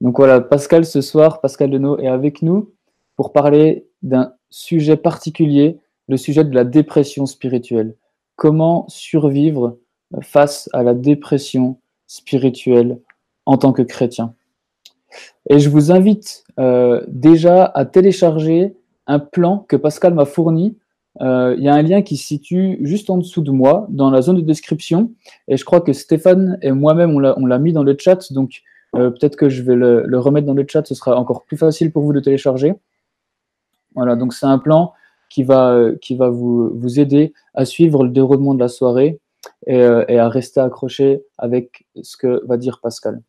Donc voilà, Pascal ce soir, Pascal Denot est avec nous pour parler d'un sujet particulier, le sujet de la dépression spirituelle. Comment survivre face à la dépression spirituelle en tant que chrétien? Et je vous invite euh, déjà à télécharger un plan que Pascal m'a fourni. Euh, il y a un lien qui se situe juste en dessous de moi, dans la zone de description. Et je crois que Stéphane et moi-même, on l'a mis dans le chat. Donc, euh, peut-être que je vais le, remettre dans le chat, ce sera encore plus facile pour vous de télécharger. Voilà, donc c'est un plan qui va, euh, vous, aider à suivre le déroulement de la soirée et, euh, à rester accroché avec ce que va dire Pascal.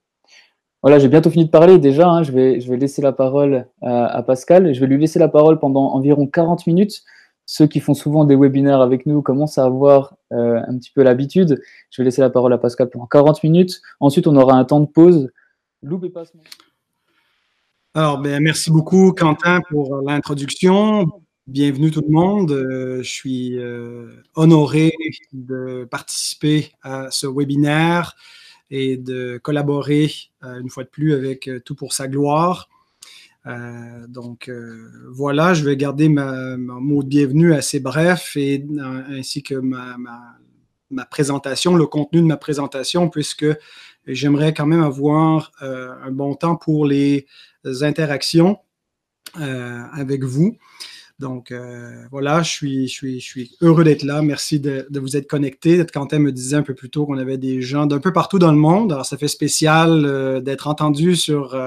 Voilà, j'ai bientôt fini de parler déjà. Hein. je, vais, je vais laisser la parole à, Pascal. Je vais lui laisser la parole pendant environ 40 minutes. Ceux qui font souvent des webinaires avec nous commencent à avoir un petit peu l'habitude. Je vais laisser la parole à Pascal pendant 40 minutes. Ensuite, on aura un temps de pause alors, ben, merci beaucoup, Quentin, pour l'introduction. Bienvenue tout le monde. Euh, je suis euh, honoré de participer à ce webinaire et de collaborer euh, une fois de plus avec Tout pour sa gloire. donc voilà, je vais garder ma, mon mot de bienvenue assez bref et ainsi que ma, présentation, le contenu de ma présentation, puisque j'aimerais quand même avoir euh, un bon temps pour les interactions euh, avec vous. Donc euh, voilà, je suis, je, suis, je suis heureux d'être là. Merci de, vous être connecté. Quentin me disait un peu plus tôt qu'on avait des gens d'un peu partout dans le monde. Alors ça fait spécial d'être entendu sur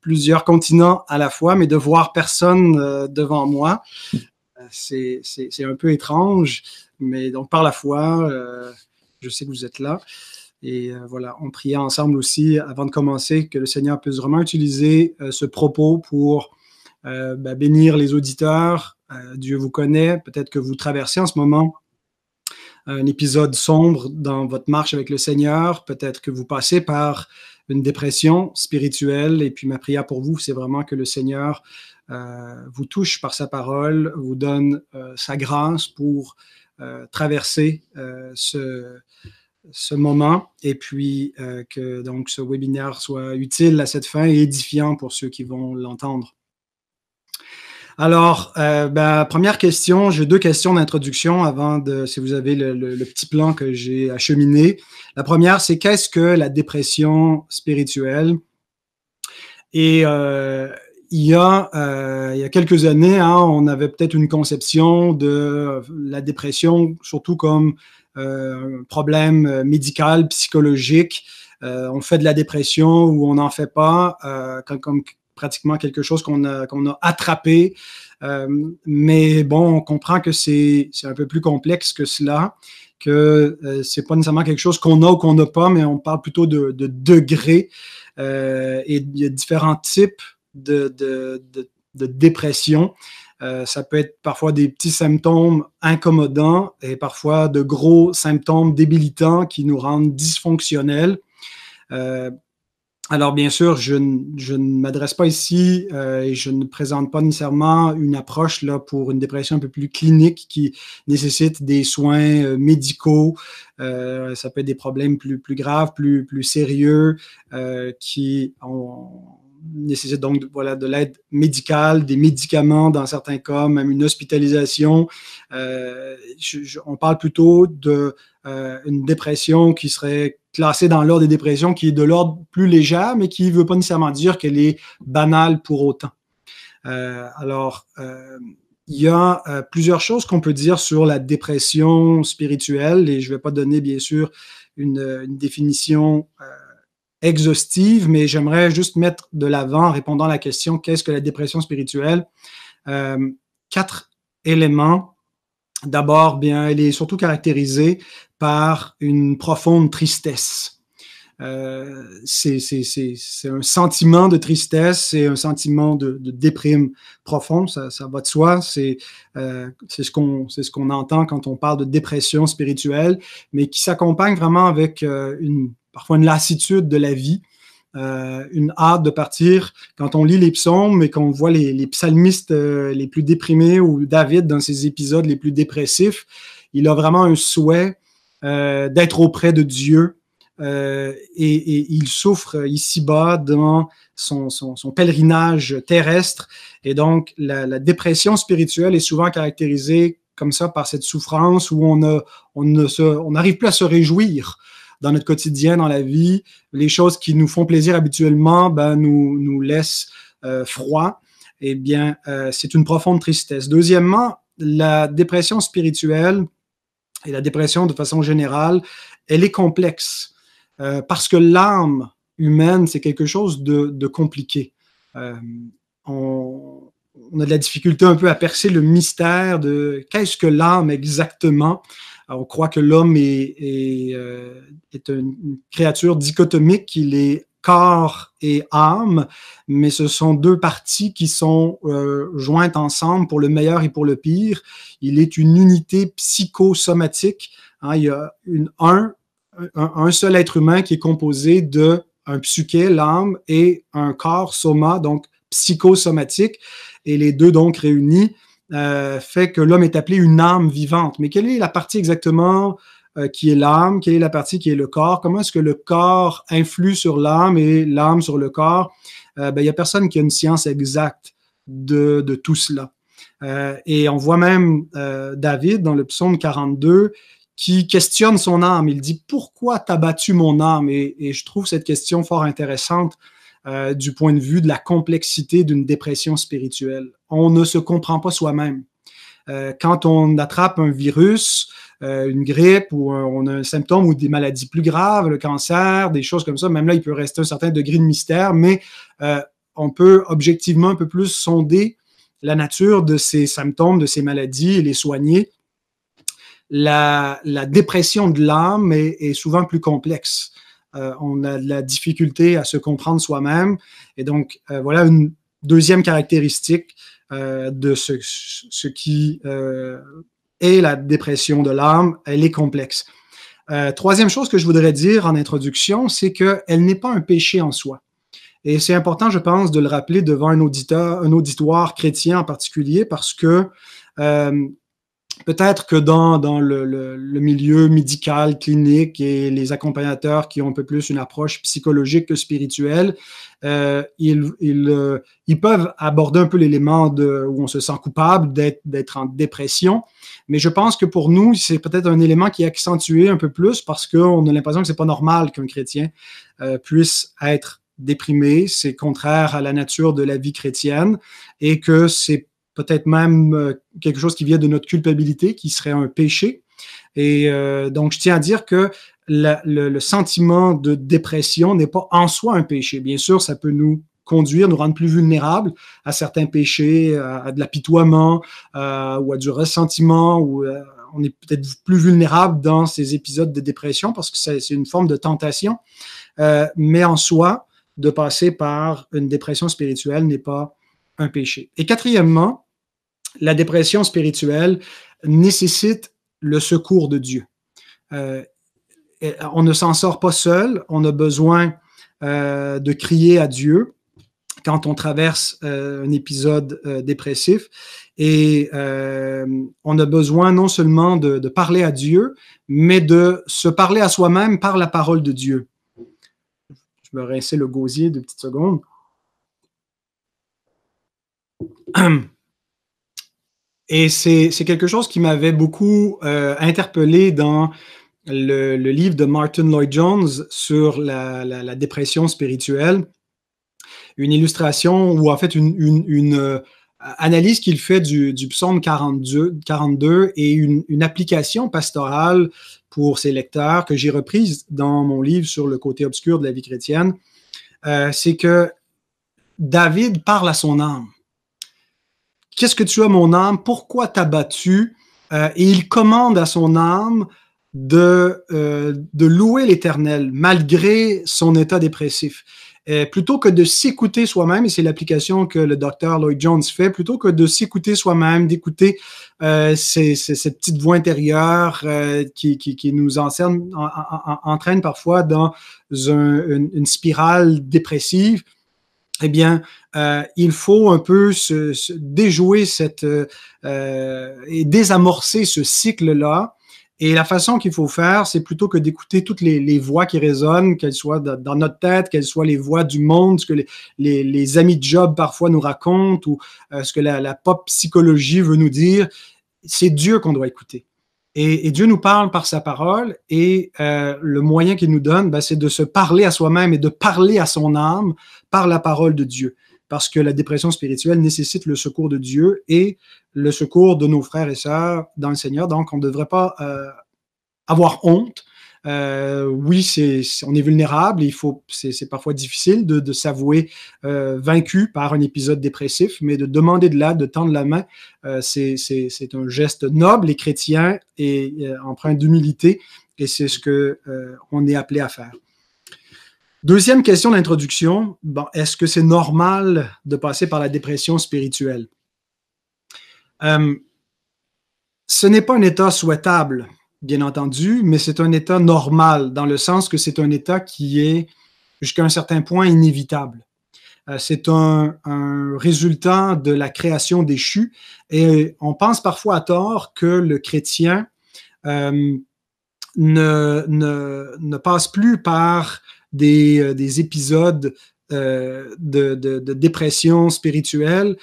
plusieurs continents à la fois, mais de voir personne devant moi, c'est un peu étrange. Mais donc par la foi, je sais que vous êtes là. Et euh, voilà, on priait ensemble aussi avant de commencer que le Seigneur puisse vraiment utiliser euh, ce propos pour euh, ben, bénir les auditeurs. Dieu vous connaît. Peut-être que vous traversez en ce moment un épisode sombre dans votre marche avec le Seigneur. Peut-être que vous passez par une dépression spirituelle. Et puis ma prière pour vous, c'est vraiment que le Seigneur vous touche par sa parole, vous donne sa grâce pour traverser ce ce moment et puis euh, que donc ce webinaire soit utile à cette fin et édifiant pour ceux qui vont l'entendre. Alors, euh, première question, j'ai deux questions d'introduction avant de, si vous avez le, petit plan que j'ai acheminé. La première, c'est qu'est-ce que la dépression spirituelle? Et euh, il, y a, il y a quelques années, hein, on avait peut-être une conception de la dépression, surtout comme euh, un problème euh, médical, psychologique. Euh, on fait de la dépression ou on n'en fait pas, comme, pratiquement quelque chose qu'on a, qu'on a attrapé. mais bon, on comprend que c'est un peu plus complexe que cela, que euh, c'est pas nécessairement quelque chose qu'on a ou qu'on n'a pas, mais on parle plutôt de, de degrés. et il y a différents types de, de, dépression. Euh, ça peut être parfois des petits symptômes incommodants et parfois de gros symptômes débilitants qui nous rendent dysfonctionnels. Euh, alors, bien sûr, je, ne m'adresse pas ici euh, et je ne présente pas nécessairement une approche là, pour une dépression un peu plus clinique qui nécessite des soins médicaux. ça peut être des problèmes plus, plus graves, plus, plus sérieux, qui ont nécessite donc voilà, de l'aide médicale, des médicaments dans certains cas, même une hospitalisation. Euh, on parle plutôt d'une euh, dépression qui serait classée dans l'ordre des dépressions, qui est de l'ordre plus léger, mais qui ne veut pas nécessairement dire qu'elle est banale pour autant. Euh, alors, il y a plusieurs choses qu'on peut dire sur la dépression spirituelle, et je ne vais pas donner, bien sûr, une définition exhaustive, mais j'aimerais juste mettre de l'avant en répondant à la question qu'est-ce que la dépression spirituelle? Euh, Quatre éléments. D'abord, bien, elle est surtout caractérisée par une profonde tristesse. euh, c'est un sentiment de tristesse, c'est un sentiment de, déprime profonde, ça, va de soi, c'est euh, ce qu'on ce qu'on entend quand on parle de dépression spirituelle, mais qui s'accompagne vraiment avec une, parfois une lassitude de la vie, euh, une hâte de partir. Quand on lit les psaumes et qu'on voit les, psalmistes euh, les plus déprimés ou David dans ses épisodes les plus dépressifs, il a vraiment un souhait euh, d'être auprès de Dieu, et, il souffre ici-bas dans son, pèlerinage terrestre. Et donc, la, dépression spirituelle est souvent caractérisée comme ça par cette souffrance où on, a, on n'arrive plus à se réjouir dans notre quotidien, dans la vie. Les choses qui nous font plaisir habituellement ben, nous, nous laissent euh, froid. Eh bien, euh, c'est une profonde tristesse. Deuxièmement, la dépression spirituelle et la dépression de façon générale, elle est complexe. Euh, parce que l'âme humaine, c'est quelque chose de, compliqué. Euh, on, a de la difficulté un peu à percer le mystère de qu'est-ce que l'âme exactement. On croit que l'homme est, euh, une créature dichotomique, il est corps et âme, mais ce sont deux parties qui sont jointes ensemble pour le meilleur et pour le pire. Il est une unité psychosomatique. Hein, il y a un un, seul être humain qui est composé de un psyché, l'âme, et un corps, soma, donc psychosomatique, et les deux donc réunis euh, fait que l'homme est appelé une âme vivante. Mais quelle est la partie exactement euh, qui est l'âme? Quelle est la partie qui est le corps? Comment est-ce que le corps influe sur l'âme et l'âme sur le corps? Euh, ben, il n'y a personne qui a une science exacte de, de tout cela. et on voit même David dans le psaume 42 qui questionne son âme. Il dit Pourquoi t'as battu mon âme et, je trouve cette question fort intéressante euh, du point de vue de la complexité d'une dépression spirituelle. On ne se comprend pas soi-même. Euh, quand on attrape un virus, euh, une grippe ou on a un symptôme ou des maladies plus graves, le cancer, des choses comme ça, même là, il peut rester un certain degré de mystère, mais on peut objectivement un peu plus sonder la nature de ces symptômes, de ces maladies et les soigner la, dépression de l'âme est, souvent plus complexe. Euh, on a de la difficulté à se comprendre soi-même. Et donc, euh, voilà une deuxième caractéristique euh, de ce, qui est la dépression de l'âme. Elle est complexe. troisième chose que je voudrais dire en introduction, c'est qu'elle n'est pas un péché en soi. Et c'est important, je pense, de le rappeler devant un auditoire chrétien en particulier, parce que Peut-être que dans, dans le, le, milieu médical, clinique et les accompagnateurs qui ont un peu plus une approche psychologique que spirituelle, euh, ils, ils, euh, ils, peuvent aborder un peu l'élément où on se sent coupable d'être en dépression. Mais je pense que pour nous, c'est peut-être un élément qui est accentué un peu plus parce qu'on a l'impression que c'est pas normal qu'un chrétien euh, puisse être déprimé, c'est contraire à la nature de la vie chrétienne et que c'est peut-être même euh, quelque chose qui vient de notre culpabilité, qui serait un péché. Et euh, donc, je tiens à dire que le, sentiment de dépression n'est pas en soi un péché. Bien sûr, ça peut nous conduire, nous rendre plus vulnérables à certains péchés, à, de l'apitoiement euh, ou à du ressentiment, ou on est peut-être plus vulnérable dans ces épisodes de dépression parce que c'est une forme de tentation. mais en soi, de passer par une dépression spirituelle n'est pas un péché. Et quatrièmement, la dépression spirituelle nécessite le secours de Dieu. Euh, on ne s'en sort pas seul, on a besoin euh, de crier à Dieu quand on traverse euh, un épisode dépressif. Et on a besoin non seulement de, parler à Dieu, mais de se parler à soi-même par la parole de Dieu. Je vais rincer le gosier deux petites secondes. Et c'est quelque chose qui m'avait beaucoup euh, interpellé dans le, livre de Martin Lloyd Jones sur la, dépression spirituelle. Une illustration ou en fait une, euh, analyse qu'il fait du, psaume 42, 42 et une, application pastorale pour ses lecteurs que j'ai reprise dans mon livre sur le côté obscur de la vie chrétienne. Euh, c'est que David parle à son âme. Qu'est-ce que tu as, mon âme? Pourquoi t'as battu? Euh, et il commande à son âme de, de louer l'Éternel malgré son état dépressif. Euh, plutôt que de s'écouter soi-même, et c'est l'application que le docteur Lloyd Jones fait, plutôt que de s'écouter soi-même, d'écouter euh, cette petite voix intérieure euh, qui, qui, nous enseigne, entraîne parfois dans une, spirale dépressive, eh bien, il faut un peu se, déjouer cette et désamorcer ce cycle-là et la façon qu'il faut faire, c'est plutôt que d'écouter toutes les, voix qui résonnent, qu'elles soient dans notre tête, qu'elles soient les voix du monde, ce que les, amis de job parfois nous racontent ou euh, ce que la, pop psychologie veut nous dire. C'est Dieu qu'on doit écouter. Et, Dieu nous parle par sa parole et euh, le moyen qu'il nous donne, ben, c'est de se parler à soi-même et de parler à son âme par la parole de Dieu parce que la dépression spirituelle nécessite le secours de Dieu et le secours de nos frères et sœurs dans le Seigneur. Donc, on ne devrait pas euh, avoir honte. Euh, oui, c'est, on est vulnérable. Il faut, c'est, parfois difficile de, s'avouer euh, vaincu par un épisode dépressif, mais de demander de l'aide, de tendre la main, c'est, un geste noble et chrétien et empreint d'humilité. Et c'est ce que on est appelé à faire. Deuxième question d'introduction, bon, est-ce que c'est normal de passer par la dépression spirituelle? Euh, ce n'est pas un état souhaitable, bien entendu, mais c'est un état normal, dans le sens que c'est un état qui est, jusqu'à un certain point, inévitable. Euh, c'est un, résultat de la création déchue et on pense parfois à tort que le chrétien euh, ne, ne, ne, passe plus par euh, des, épisodes euh, de, dépression spirituelle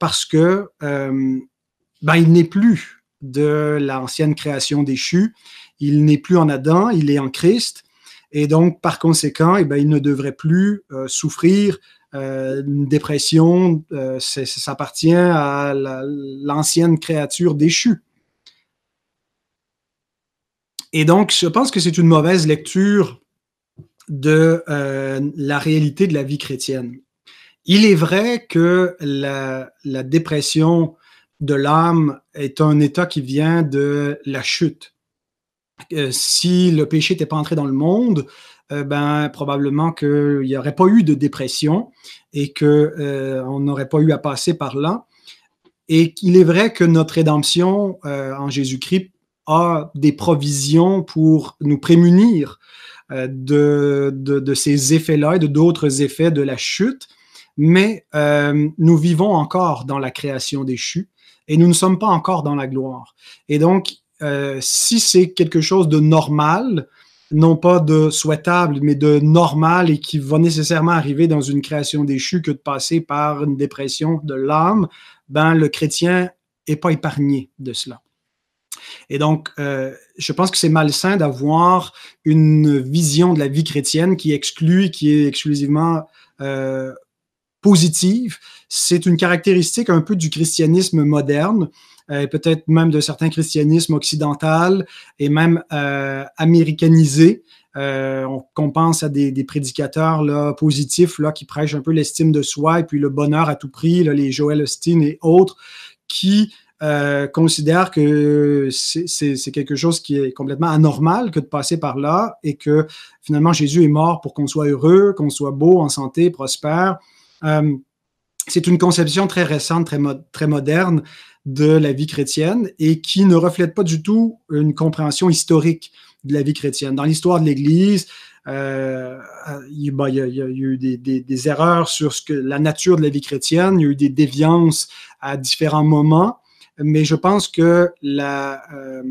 parce que ben, il n'est plus de l'ancienne création déchue, il n'est plus en Adam, il est en Christ, et donc par conséquent, eh ben, il ne devrait plus souffrir une dépression, ça appartient à l'ancienne créature déchue. Et donc, je pense que c'est une mauvaise lecture de euh, la réalité de la vie chrétienne. Il est vrai que la, dépression de l'âme est un état qui vient de la chute. Euh, si le péché n'était pas entré dans le monde, euh, ben, probablement qu'il n'y aurait pas eu de dépression et qu'on n'aurait pas eu à passer par là. Et qu'il est vrai que notre rédemption en Jésus-Christ a des provisions pour nous prémunir euh, de, ces effets-là et de d'autres effets de la chute, mais euh, nous vivons encore dans la création déchue et nous ne sommes pas encore dans la gloire. Et donc, euh, si c'est quelque chose de normal, non pas de souhaitable, mais de normal et qui va nécessairement arriver dans une création déchue que de passer par une dépression de l'âme, ben le chrétien n'est pas épargné de cela. Et donc, euh, je pense que c'est malsain d'avoir une vision de la vie chrétienne qui exclut, qui est exclusivement euh, positive. C'est une caractéristique un peu du christianisme moderne, euh, peut-être même de certains christianismes occidentaux et même américanisés. qu'on pense à des, prédicateurs là, positifs là, qui prêchent un peu l'estime de soi et puis le bonheur à tout prix, les Joel Austin et autres, qui euh, considère que c'est quelque chose qui est complètement anormal que de passer par là et que finalement Jésus est mort pour qu'on soit heureux, qu'on soit beau, en santé, prospère. Euh, c'est une conception très récente, très, moderne de la vie chrétienne et qui ne reflète pas du tout une compréhension historique de la vie chrétienne. Dans l'histoire de l'Église, il, y a, eu des, erreurs sur la nature de la vie chrétienne, il y a eu des déviances à différents moments, mais je pense que la, euh,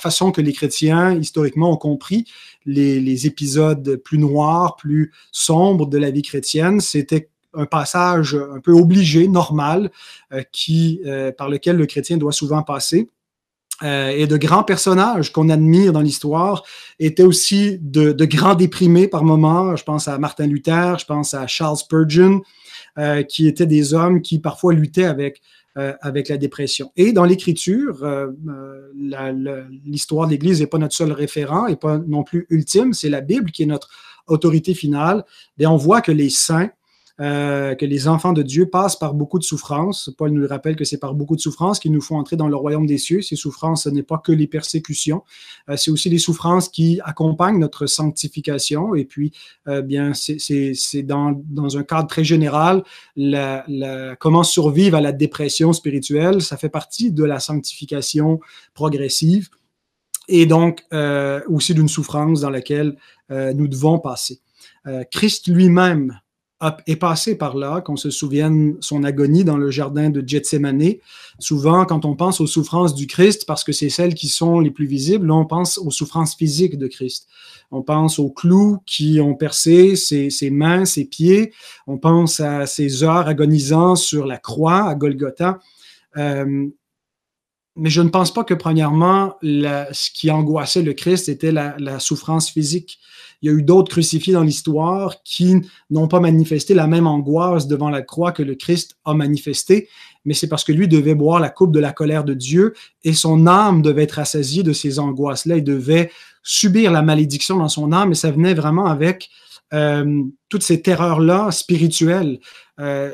façon que les chrétiens, historiquement, ont compris les, les, épisodes plus noirs, plus sombres de la vie chrétienne, c'était un passage un peu obligé, normal, euh, qui, euh, par lequel le chrétien doit souvent passer. et de grands personnages qu'on admire dans l'histoire étaient aussi de, grands déprimés par moments. Je pense à Martin Luther, je pense à Charles Spurgeon, qui étaient des hommes qui parfois luttaient avec euh, avec la dépression. Et dans l'Écriture, euh, euh, l'histoire de l'Église n'est pas notre seul référent et pas non plus ultime, c'est la Bible qui est notre autorité finale. Et on voit que les saints euh, que les enfants de Dieu passent par beaucoup de souffrances. Paul nous rappelle que c'est par beaucoup de souffrances qu'il nous faut entrer dans le royaume des cieux. Ces souffrances, ce n'est pas que les persécutions, euh, c'est aussi les souffrances qui accompagnent notre sanctification. Et puis, euh, bien, c'est dans, un cadre très général, comment survivre à la dépression spirituelle, ça fait partie de la sanctification progressive et donc aussi d'une souffrance dans laquelle nous devons passer. Christ lui-même est passé par là, qu'on se souvienne son agonie dans le jardin de Gethsemane. Souvent, quand on pense aux souffrances du Christ, parce que c'est celles qui sont les plus visibles, on pense aux souffrances physiques de Christ. On pense aux clous qui ont percé ses, mains, ses pieds. On pense à ses heures agonisant sur la croix à Golgotha. Euh, mais je ne pense pas que, premièrement, ce qui angoissait le Christ était la, souffrance physique. Il y a eu d'autres crucifiés dans l'histoire qui n'ont pas manifesté la même angoisse devant la croix que le Christ a manifesté, mais c'est parce que lui devait boire la coupe de la colère de Dieu et son âme devait être assaisie de ces angoisses-là. Il devait subir la malédiction dans son âme et ça venait vraiment avec euh, toutes ces terreurs-là spirituelles euh,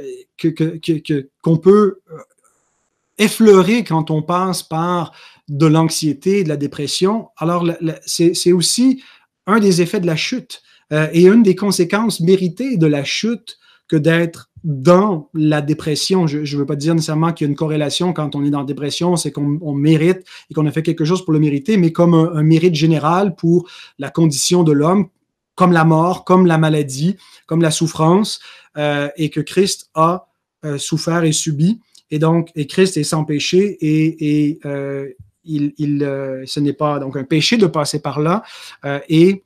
qu'on peut euh, effleuré quand on passe par de l'anxiété, de la dépression. Alors, c'est aussi un des effets de la chute euh, et une des conséquences méritées de la chute que d'être dans la dépression. Je ne veux pas dire nécessairement qu'il y a une corrélation quand on est dans la dépression, c'est qu'on mérite et qu'on a fait quelque chose pour le mériter, mais comme un, mérite général pour la condition de l'homme, comme la mort, comme la maladie, comme la souffrance, euh, et que Christ a euh, souffert et subi. Et donc, et Christ est sans péché et, il, euh, ce n'est pas donc un péché de passer par là. Euh, et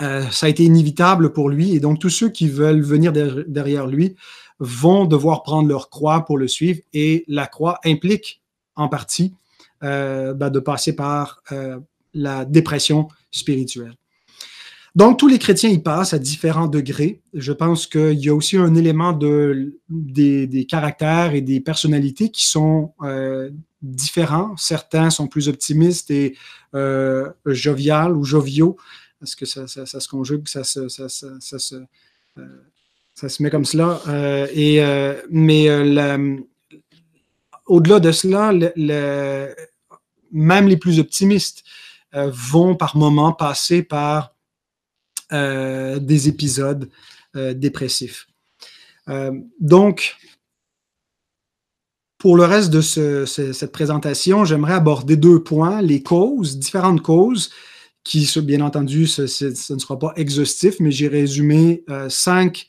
ça a été inévitable pour lui. Et donc, tous ceux qui veulent venir derrière lui vont devoir prendre leur croix pour le suivre. Et la croix implique en partie ben, de passer par la dépression spirituelle. Donc, tous les chrétiens y passent à différents degrés. Je pense qu'il y a aussi un élément de, des, caractères et des personnalités qui sont euh, différents. Certains sont plus optimistes et euh, joviales ou joviaux. Est-ce que ça, se conjugue, ça, ça, se, euh, ça se met comme cela? mais au-delà de cela, même les plus optimistes vont par moments passer par euh, des épisodes euh, dépressifs. Euh, donc, pour le reste de cette présentation, j'aimerais aborder deux points, les causes, différentes causes, qui, bien entendu, ce, ne sera pas exhaustif, mais j'ai résumé cinq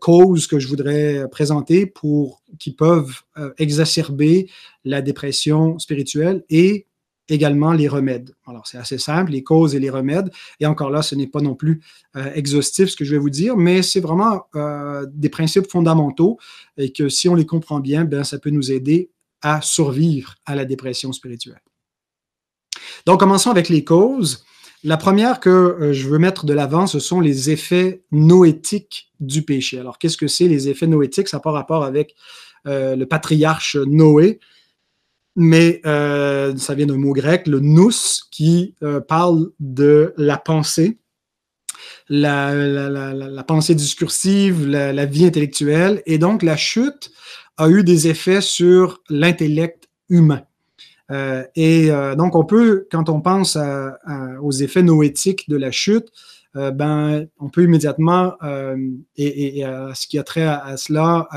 causes que je voudrais présenter pour qui peuvent exacerber la dépression spirituelle et également les remèdes. Alors, c'est assez simple, les causes et les remèdes. Et encore là, ce n'est pas non plus euh, exhaustif ce que je vais vous dire, mais c'est vraiment euh, des principes fondamentaux et que si on les comprend bien, ben, ça peut nous aider à survivre à la dépression spirituelle. Donc, commençons avec les causes. La première que euh, je veux mettre de l'avant, ce sont les effets noétiques du péché. Alors, qu'est-ce que c'est les effets noétiques? Ça n'a pas rapport avec le patriarche Noé, mais euh, ça vient d'un mot grec, le nous, qui euh, parle de la pensée, la, pensée discursive, la, vie intellectuelle. Et donc, la chute a eu des effets sur l'intellect humain. Euh, et donc, on peut, quand on pense aux effets noétiques de la chute, ben, on peut immédiatement, et, à ce qui a trait à, cela,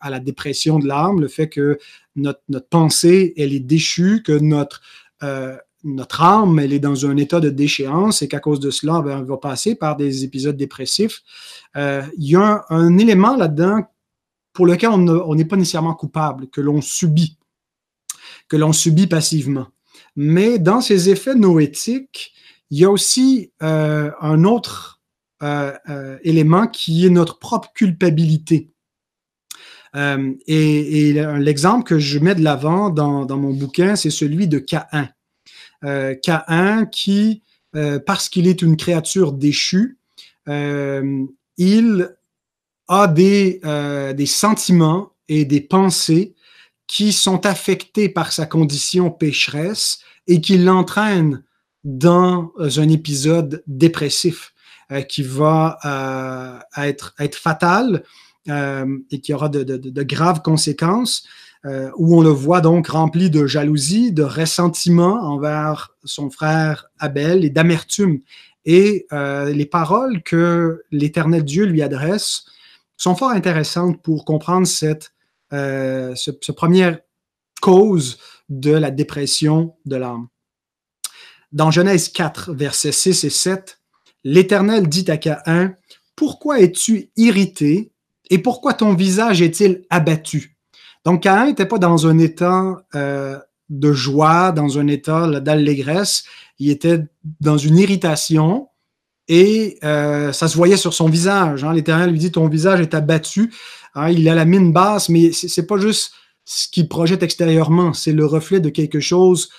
à la dépression de l'âme, le fait que notre, pensée, elle est déchue, que notre, euh, notre âme, elle est dans un état de déchéance et qu'à cause de cela, ben, on va passer par des épisodes dépressifs. Euh, il y a un, élément là-dedans pour lequel on n'est pas nécessairement coupable, que l'on subit, que l'on subit passivement. Mais dans ces effets noétiques, il y a aussi euh, un autre élément qui est notre propre culpabilité. Euh, et, l'exemple que je mets de l'avant dans, mon bouquin, c'est celui de Caïn. Euh, Caïn qui, euh, parce qu'il est une créature déchue, il a des sentiments et des pensées qui sont affectés par sa condition pécheresse et qui l'entraînent dans un épisode dépressif qui va être, être fatal et qui aura de, graves conséquences, où on le voit donc rempli de jalousie, de ressentiment envers son frère Abel et d'amertume. Et les paroles que l'Éternel Dieu lui adresse sont fort intéressantes pour comprendre cette, ce première cause de la dépression de l'âme. Dans Genèse 4, versets 6 et 7, l'Éternel dit à Caïn, Pourquoi es-tu irrité et pourquoi ton visage est-il abattu? Donc Caïn n'était pas dans un état euh, de joie, dans un état d'allégresse, il était dans une irritation et euh, ça se voyait sur son visage. Hein. L'Éternel lui dit, Ton visage est abattu. Hein, il a la mine basse, mais c'est pas juste ce qu'il projette extérieurement, c'est le reflet de quelque chose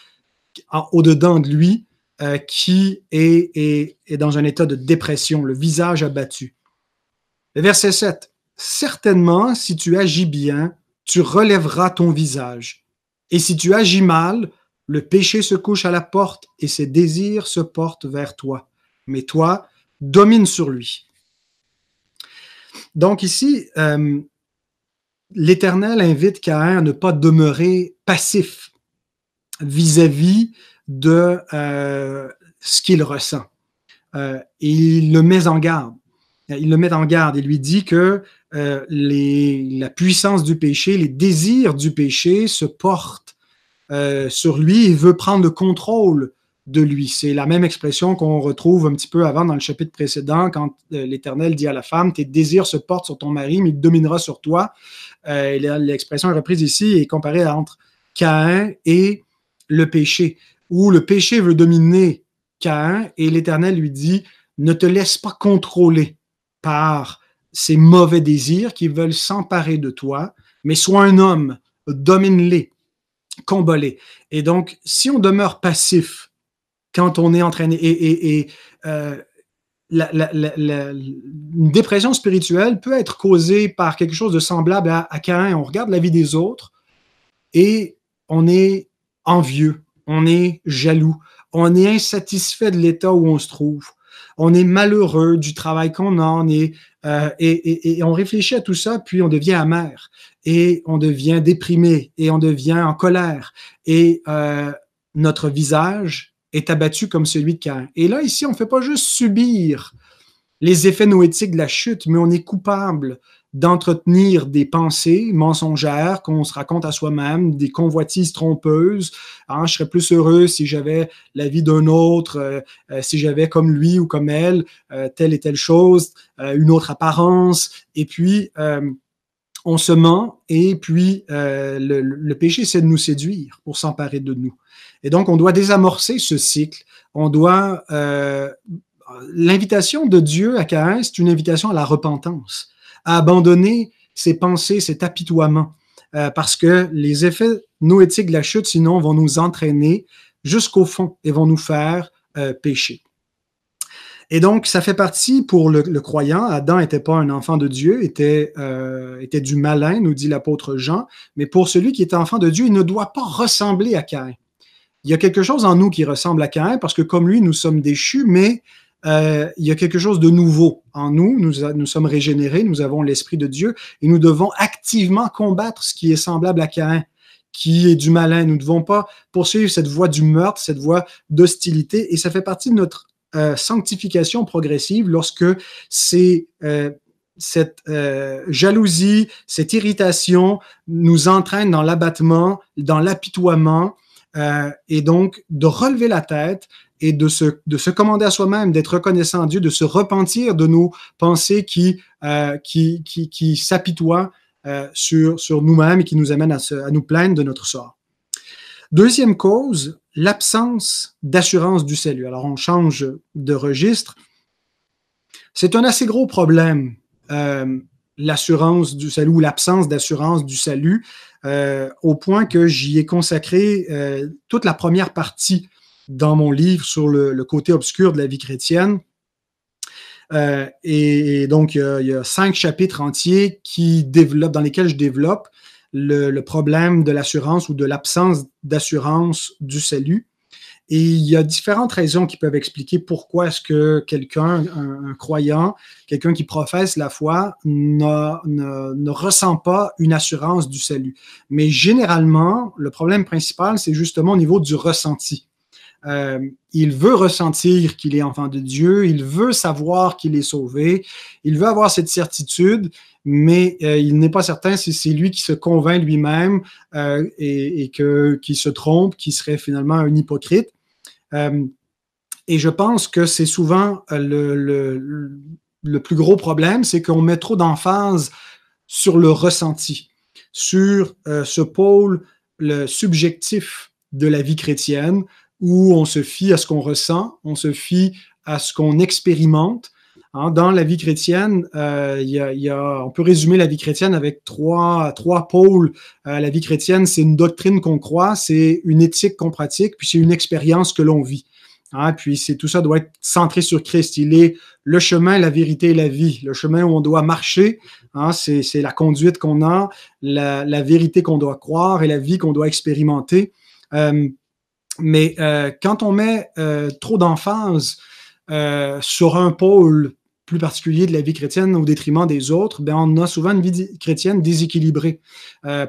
au-dedans de lui euh, qui est, est, dans un état de dépression, le visage abattu. Verset 7. Certainement, si tu agis bien, tu relèveras ton visage. Et si tu agis mal, le péché se couche à la porte et ses désirs se portent vers toi. Mais toi, domine sur lui. Donc ici, euh, l'Éternel invite Caïn à ne pas demeurer passif vis-à-vis de euh, ce qu'il ressent. Euh, il le met en garde. Il le met en garde et lui dit que euh, la puissance du péché, les désirs du péché se portent sur lui et veut prendre le contrôle de lui. C'est la même expression qu'on retrouve un petit peu avant dans le chapitre précédent, quand l'Éternel dit à la femme, tes désirs se portent sur ton mari, mais il dominera sur toi. L'expression est reprise ici et comparée entre Caïn et le péché, où le péché veut dominer Caïn et l'Éternel lui dit, ne te laisse pas contrôler par ces mauvais désirs qui veulent s'emparer de toi, mais sois un homme, domine-les, combat-les. Et donc, si on demeure passif, quand on est entraîné. Et, euh, une dépression spirituelle peut être causée par quelque chose de semblable à, à Cain. On regarde la vie des autres et on est envieux, on est jaloux, on est insatisfait de l'état où on se trouve, on est malheureux du travail qu'on a, est, euh, et, et, on réfléchit à tout ça, puis on devient amer, et on devient déprimé, et on devient en colère, et euh, notre visage est abattu comme celui de Cain. Et là, ici, on ne fait pas juste subir les effets noétiques de la chute, mais on est coupable d'entretenir des pensées mensongères qu'on se raconte à soi-même, des convoitises trompeuses. Hein, je serais plus heureux si j'avais la vie d'un autre, euh, euh, si j'avais comme lui ou comme elle euh, telle et telle chose, une autre apparence. Et puis, on se ment et puis le, péché, c'est de nous séduire pour s'emparer de nous. Et donc, on doit désamorcer ce cycle. On doit. L'invitation de Dieu à Caïn, c'est une invitation à la repentance, à abandonner ses pensées, cet apitoiement, euh, parce que les effets noétiques de la chute, sinon, vont nous entraîner jusqu'au fond et vont nous faire euh, pécher. Et donc, ça fait partie pour le, croyant. Adam n'était pas un enfant de Dieu, était, était du malin, nous dit l'apôtre Jean. Mais pour celui qui est enfant de Dieu, il ne doit pas ressembler à Caïn il y a quelque chose en nous qui ressemble à Caïn, parce que comme lui, nous sommes déchus, mais euh, il y a quelque chose de nouveau en nous. Nous, sommes régénérés, nous avons l'Esprit de Dieu, et nous devons activement combattre ce qui est semblable à Caïn, qui est du malin. Nous ne devons pas poursuivre cette voie du meurtre, cette voie d'hostilité, et ça fait partie de notre euh, sanctification progressive lorsque c'est euh, cette jalousie, cette irritation nous entraîne dans l'abattement, dans l'apitoiement, euh, et donc de relever la tête et de se, de se commander à soi-même, d'être reconnaissant à Dieu, de se repentir de nos pensées qui, euh, qui, qui, qui s'apitoient euh, sur, sur nous-mêmes et qui nous amènent à, à nous plaindre de notre sort. Deuxième cause, l'absence d'assurance du salut. Alors on change de registre. C'est un assez gros problème l'assurance du salut ou l'absence d'assurance du salut, euh, au point que j'y ai consacré euh, toute la première partie dans mon livre sur le, côté obscur de la vie chrétienne. Euh, et, donc, il y, a, cinq chapitres entiers qui développent, dans lesquels je développe le, problème de l'assurance ou de l'absence d'assurance du salut. Et il y a différentes raisons qui peuvent expliquer pourquoi est-ce que quelqu'un, un, croyant, quelqu'un qui professe la foi, ne, ressent pas une assurance du salut. Mais généralement, le problème principal, c'est justement au niveau du ressenti. Euh, il veut ressentir qu'il est enfant de Dieu, il veut savoir qu'il est sauvé, il veut avoir cette certitude, mais euh, il n'est pas certain si c'est lui qui se convainc lui-même euh, et, que qui se trompe, qui serait finalement un hypocrite. Et je pense que c'est souvent le, le, plus gros problème, c'est qu'on met trop d'emphase sur le ressenti, sur ce pôle le subjectif de la vie chrétienne, où on se fie à ce qu'on ressent, on se fie à ce qu'on expérimente, Hein, dans la vie chrétienne, euh, y a, on peut résumer la vie chrétienne avec trois, trois pôles. Euh, la vie chrétienne, c'est une doctrine qu'on croit, c'est une éthique qu'on pratique, puis c'est une expérience que l'on vit. Hein, puis c'est tout ça doit être centré sur Christ. Il est le chemin, la vérité et la vie. Le chemin où on doit marcher, hein, c'est la conduite qu'on a, la, la vérité qu'on doit croire et la vie qu'on doit expérimenter. Euh, mais euh, quand on met euh, trop d'emphase euh, sur un pôle plus particulier de la vie chrétienne au détriment des autres, ben on a souvent une vie chrétienne déséquilibrée.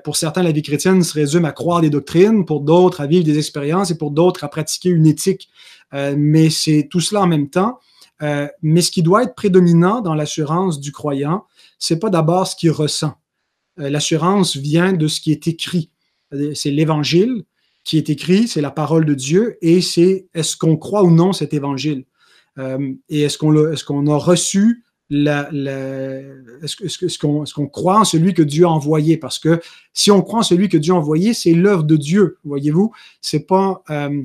Pour certains, la vie chrétienne se résume à croire des doctrines, pour d'autres à vivre des expériences et pour d'autres à pratiquer une éthique. Mais c'est tout cela en même temps. Mais ce qui doit être prédominant dans l'assurance du croyant, c'est pas d'abord ce qu'il ressent. L'assurance vient de ce qui est écrit. C'est l'Évangile qui est écrit, c'est la parole de Dieu, et c'est est-ce qu'on croit ou non cet Évangile? Euh, et est-ce qu'on a, reçu est-ce, qu'on, est qu'on croit en celui que Dieu a envoyé? Parce que si on croit en celui que Dieu a envoyé, c'est l'œuvre de Dieu, voyez-vous? C'est pas euh,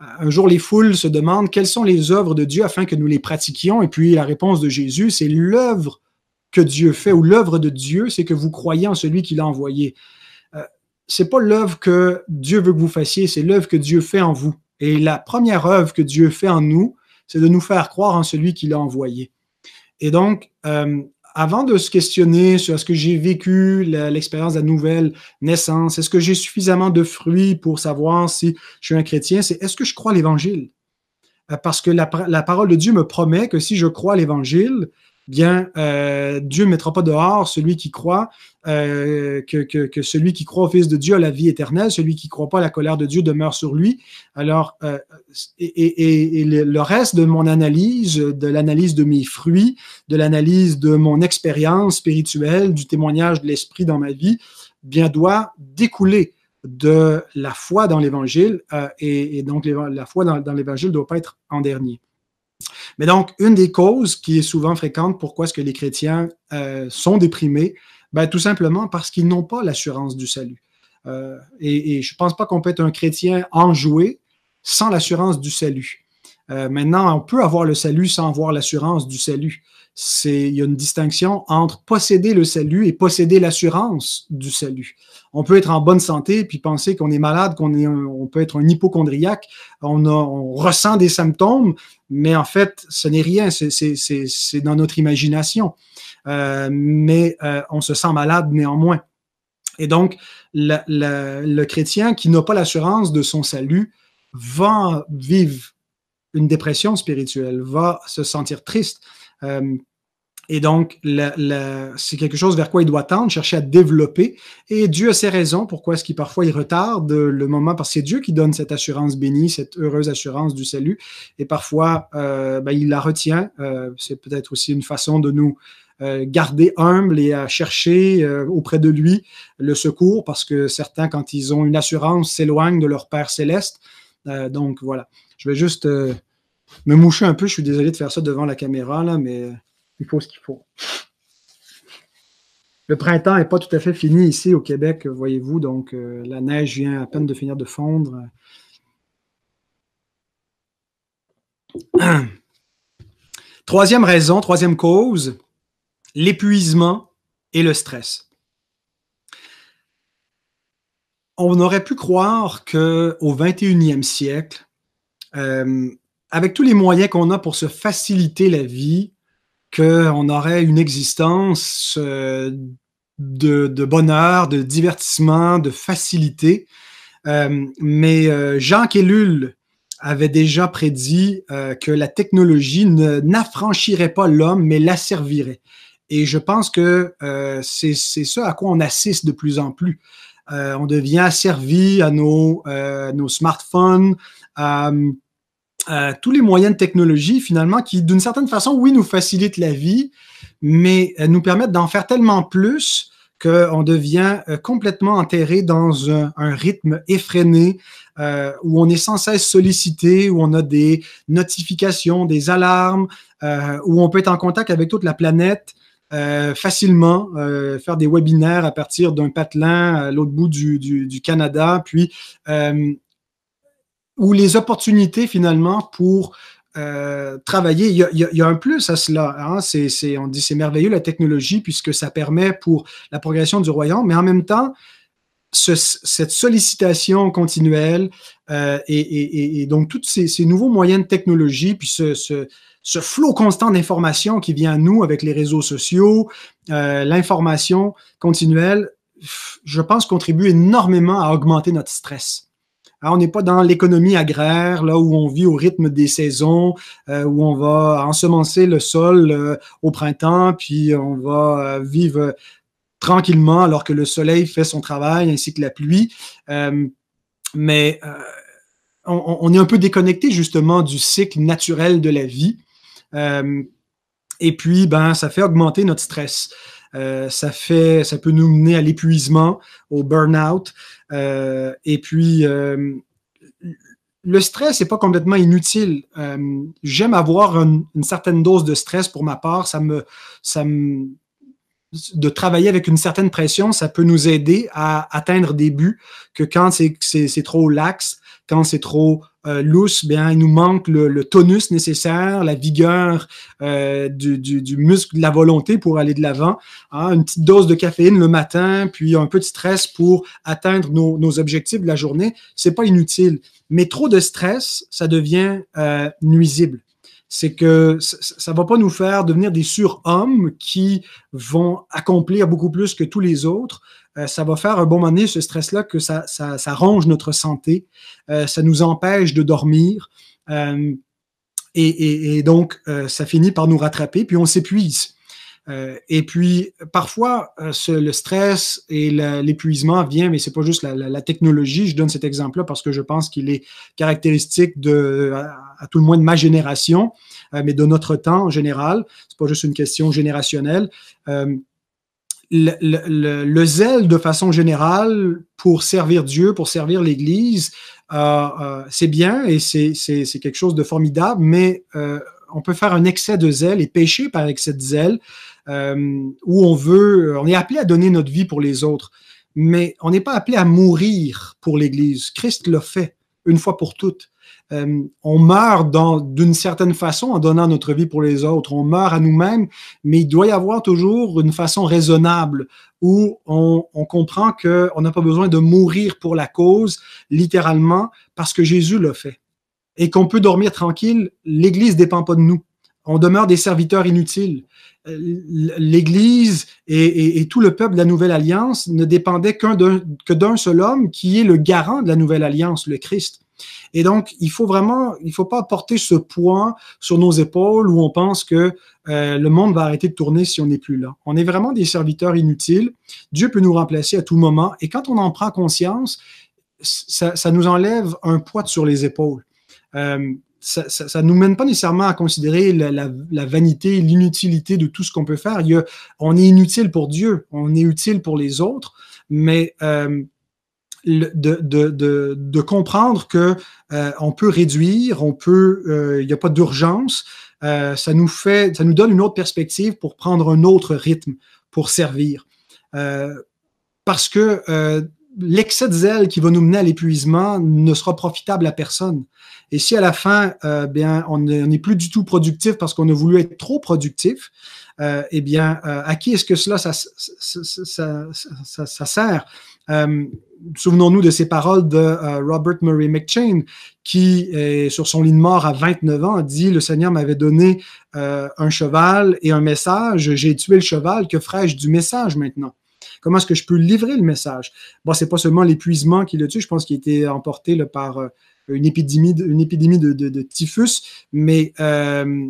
un jour les foules se demandent quelles sont les œuvres de Dieu afin que nous les pratiquions. Et puis la réponse de Jésus, c'est l'œuvre que Dieu fait ou l'œuvre de Dieu, c'est que vous croyez en celui qui l'a envoyé. C'est pas l'œuvre que Dieu veut que vous fassiez, c'est l'œuvre que Dieu fait en vous. Et la première œuvre que Dieu fait en nous, c'est de nous faire croire en celui qui l'a envoyé. Et donc, euh, avant de se questionner sur est-ce que j'ai vécu l'expérience de la nouvelle naissance, est-ce que j'ai suffisamment de fruits pour savoir si je suis un chrétien, c'est est-ce que je crois l'Évangile? Euh, parce que la, la, parole de Dieu me promet que si je crois l'Évangile, bien, euh, Dieu ne mettra pas dehors celui qui croit, euh, que, que, celui qui croit au Fils de Dieu a la vie éternelle, celui qui ne croit pas la colère de Dieu demeure sur lui. Alors, euh, et, le reste de mon analyse, de l'analyse de mes fruits, de l'analyse de mon expérience spirituelle, du témoignage de l'Esprit dans ma vie, bien, doit découler de la foi dans l'Évangile, et, donc la foi dans l'Évangile ne doit pas être en dernier. Mais donc, une des causes qui est souvent fréquente, pourquoi est-ce que les chrétiens euh, sont déprimés, ben, tout simplement parce qu'ils n'ont pas l'assurance du salut. Euh, et, je ne pense pas qu'on peut être un chrétien enjoué sans l'assurance du salut. Euh, maintenant, on peut avoir le salut sans avoir l'assurance du salut c'est il y a une distinction entre posséder le salut et posséder l'assurance du salut. On peut être en bonne santé puis penser qu'on est malade, qu'on on peut être un hypochondriaque, on, on ressent des symptômes, mais en fait, ce n'est rien, c'est dans notre imagination. Euh, mais euh, on se sent malade néanmoins. Et donc, le chrétien qui n'a pas l'assurance de son salut va vivre une dépression spirituelle, va se sentir triste, euh, et donc, c'est quelque chose vers quoi il doit tendre, chercher à développer. Et Dieu a ses raisons pourquoi est-ce qu'il parfois il retarde le moment, parce que c'est Dieu qui donne cette assurance bénie, cette heureuse assurance du salut. Et parfois, euh, ben, il la retient. Euh, c'est peut-être aussi une façon de nous garder humbles et à chercher auprès de lui le secours, parce que certains, quand ils ont une assurance, s'éloignent de leur Père céleste. donc voilà, je vais juste me moucher un peu. Je suis désolé de faire ça devant la caméra, là, mais il faut ce qu'il faut. Le printemps n'est pas tout à fait fini ici au Québec, voyez-vous, donc euh, la neige vient à peine de finir de fondre. Troisième raison, troisième cause, l'épuisement et le stress. On aurait pu croire qu'au 21e siècle, euh, avec tous les moyens qu'on a pour se faciliter la vie, qu'on aurait une existence euh, de, bonheur, de divertissement, de facilité. Euh, mais euh, Jean Kellul, avait déjà prédit que la technologie n'affranchirait pas l'homme, mais l'asservirait. Et je pense que c'est ce à quoi on assiste de plus en plus. on devient asservi à nos, smartphones, tous les moyens de technologie, finalement, qui, d'une certaine façon, oui, nous facilitent la vie, mais nous permettent d'en faire tellement plus qu'on devient euh, complètement enterré dans un, rythme effréné euh, où on est sans cesse sollicité, où on a des notifications, des alarmes, euh, où on peut être en contact avec toute la planète facilement, faire des webinaires à partir d'un patelin à l'autre bout du, du, Canada, puis où les opportunités finalement pour euh, travailler. Il y, a, un plus à cela. Hein. C'est, on dit c'est merveilleux la technologie puisque ça permet pour la progression du royaume, mais en même temps, cette sollicitation continuelle euh, et, donc tous ces, nouveaux moyens de technologie, puis ce, ce, flot constant d'informations qui vient à nous avec les réseaux sociaux, euh, l'information continuelle, je pense contribue énormément à augmenter notre stress. Hein, on n'est pas dans l'économie agraire, là où on vit au rythme des saisons, euh, où on va ensemencer le sol euh, au printemps, puis on va euh, vivre tranquillement alors que le soleil fait son travail ainsi que la pluie. mais on, est un peu déconnecté justement du cycle naturel de la vie. et puis, ben, ça fait augmenter notre stress. Ça fait, ça peut nous mener à l'épuisement, au burn-out. Euh, et puis, euh, le stress n'est pas complètement inutile. Euh, j'aime avoir une, certaine dose de stress pour ma part. Ça me, ça me, de travailler avec une certaine pression, ça peut nous aider à atteindre des buts que quand c'est trop lax, quand c'est trop euh, lousse, bien, il nous manque le, tonus nécessaire, la vigueur euh, du, muscle, de la volonté pour aller de l'avant. Hein, une petite dose de caféine le matin, puis un peu de stress pour atteindre nos, objectifs de la journée, c'est pas inutile. Mais trop de stress, ça devient euh, nuisible c'est que ça ne va pas nous faire devenir des surhommes qui vont accomplir beaucoup plus que tous les autres. Euh, ça va faire un bon moment donné, ce stress-là, que ça, ça, ronge notre santé, euh, ça nous empêche de dormir. Euh, et, donc, ça finit par nous rattraper, puis on s'épuise. et puis, parfois, le stress et l'épuisement vient, mais c'est pas juste la, technologie. Je donne cet exemple-là parce que je pense qu'il est caractéristique de, à, tout le moins de ma génération, mais de notre temps en général. C'est pas juste une question générationnelle le, zèle de façon générale pour servir Dieu, pour servir l'Église, euh, euh, c'est bien et c'est quelque chose de formidable, mais euh, on peut faire un excès de zèle et pécher par excès de zèle, où on veut, on est appelé à donner notre vie pour les autres, mais on n'est pas appelé à mourir pour l'Église. Christ l'a fait une fois pour toutes. Euh, on meurt d'une certaine façon en donnant notre vie pour les autres. On meurt à nous-mêmes, mais il doit y avoir toujours une façon raisonnable où on, comprend qu'on n'a pas besoin de mourir pour la cause, littéralement, parce que Jésus l'a fait. Et qu'on peut dormir tranquille. L'Église ne dépend pas de nous. On demeure des serviteurs inutiles. Euh, L'Église et, tout le peuple de la Nouvelle Alliance ne dépendaient que d'un seul homme qui est le garant de la Nouvelle Alliance, le Christ. Et donc, il faut vraiment, il faut pas porter ce poids sur nos épaules où on pense que euh, le monde va arrêter de tourner si on n'est plus là. On est vraiment des serviteurs inutiles. Dieu peut nous remplacer à tout moment. Et quand on en prend conscience, ça, nous enlève un poids sur les épaules. Euh, ça ne nous mène pas nécessairement à considérer la, vanité, l'inutilité de tout ce qu'on peut faire. Il on est inutile pour Dieu, on est utile pour les autres, mais euh, de, comprendre que euh, on peut réduire, on peut, euh, il n'y a pas d'urgence. Ça nous fait, ça nous donne une autre perspective pour prendre un autre rythme pour servir. parce que l'excès de zèle qui va nous mener à l'épuisement ne sera profitable à personne. Et si à la fin, bien, on n'est plus du tout productif parce qu'on a voulu être trop productif, eh bien, à qui est-ce que cela ça, ça, ça, sert? Euh, souvenons-nous de ces paroles de euh, Robert Murray McChain, qui, sur son lit de mort à 29 ans, dit Le Seigneur m'avait donné euh, un cheval et un message. J'ai tué le cheval. Que ferais-je du message maintenant? Comment est-ce que je peux livrer le message? Bon, c'est pas seulement l'épuisement qui le tue, je pense qu'il a été emporté par euh, une épidémie, une épidémie de, typhus, mais euh,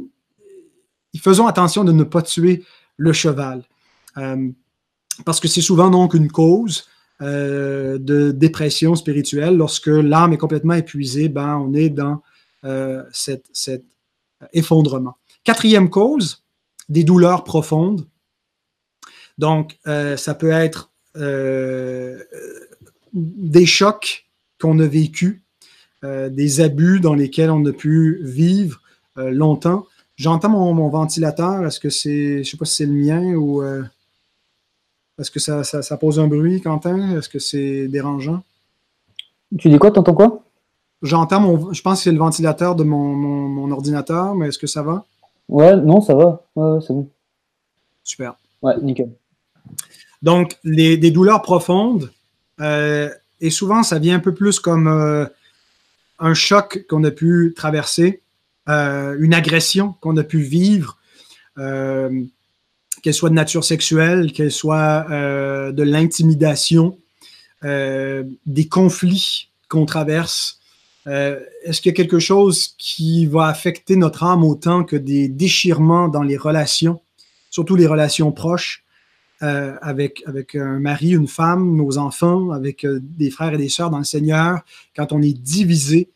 faisons attention de ne pas tuer le cheval. Euh, parce que c'est souvent donc une cause euh, de dépression spirituelle. Lorsque l'âme est complètement épuisée, ben, on est dans cet, cet effondrement. Quatrième cause, des douleurs profondes. Donc, ça peut être des chocs qu'on a vécus, euh, des abus dans lesquels on a pu vivre euh, longtemps. J'entends mon, ventilateur. Est-ce que c'est, je ne sais pas si c'est le mien ou euh, est-ce que ça, pose un bruit, Quentin? Est-ce que c'est dérangeant? Tu dis quoi? T'entends quoi? J'entends mon, je pense que c'est le ventilateur de mon, ordinateur, mais est-ce que ça va? Ouais, non, ça va. Ouais, c'est bon. Super. Ouais, nickel. Donc, les, des douleurs profondes, et souvent, ça vient un peu plus comme un choc qu'on a pu traverser, euh, une agression qu'on a pu vivre, euh, qu'elle soit de nature sexuelle, qu'elle soit euh, de l'intimidation, des conflits qu'on traverse. Est-ce qu'il y a quelque chose qui va affecter notre âme autant que des déchirements dans les relations, surtout les relations proches? Avec, avec un mari, une femme, nos enfants, avec des frères et des sœurs dans le Seigneur, quand on est divisé,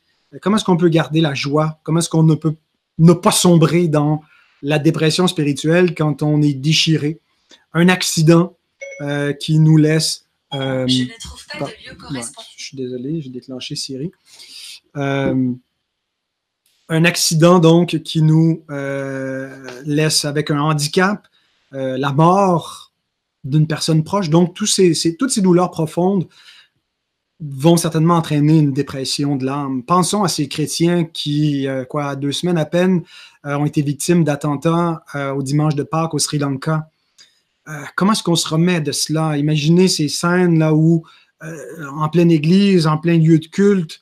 Comment est-ce qu'on peut garder la joie? Comment est-ce qu'on ne peut ne pas sombrer dans la dépression spirituelle quand on est déchiré? Un accident euh, qui nous laisse. Euh, je ne trouve pas de lieu correspondant. je suis désolé, j'ai déclenché Siri. Euh, un accident donc qui nous laisse avec un handicap, la mort d'une personne proche. Donc, toutes ces douleurs profondes vont certainement entraîner une dépression de l'âme. Pensons à ces chrétiens qui, euh, quoi, deux semaines à peine, euh, ont été victimes d'attentats euh, au dimanche de Pâques au Sri Lanka. comment est-ce qu'on se remet de cela? Imaginez ces scènes là où, en pleine église, en plein lieu de culte,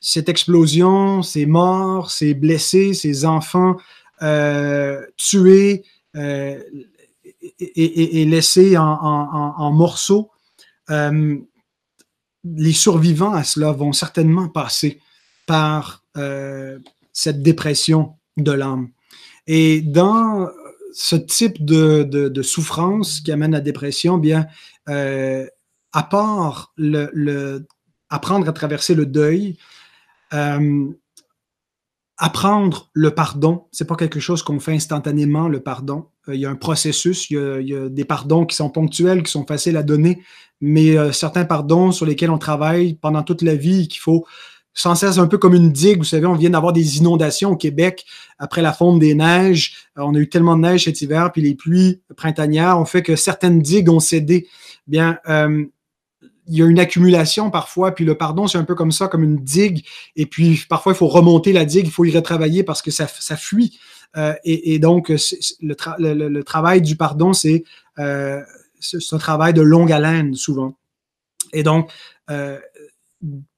cette explosion, ces morts, ces blessés, ces enfants tués et, laissés en morceaux les survivants à cela vont certainement passer par euh, cette dépression de l'âme. Et dans ce type de, souffrance qui amène à la dépression, bien, euh, à part apprendre à traverser le deuil, euh, apprendre le pardon, c'est pas quelque chose qu'on fait instantanément, le pardon. Il y a un processus, il y a, des pardons qui sont ponctuels, qui sont faciles à donner, mais euh, certains pardons sur lesquels on travaille pendant toute la vie, qu'il faut sans cesse un peu comme une digue. Vous savez, on vient d'avoir des inondations au Québec après la fonte des neiges. Euh, on a eu tellement de neige cet hiver, puis les pluies printanières ont fait que certaines digues ont cédé. Bien, euh, il y a une accumulation parfois, puis le pardon, c'est un peu comme ça, comme une digue. Et puis parfois, il faut remonter la digue, il faut y retravailler parce que ça, ça fuit. Et, donc, le, travail du pardon, c'est c'est un travail de longue haleine souvent. Et donc, euh,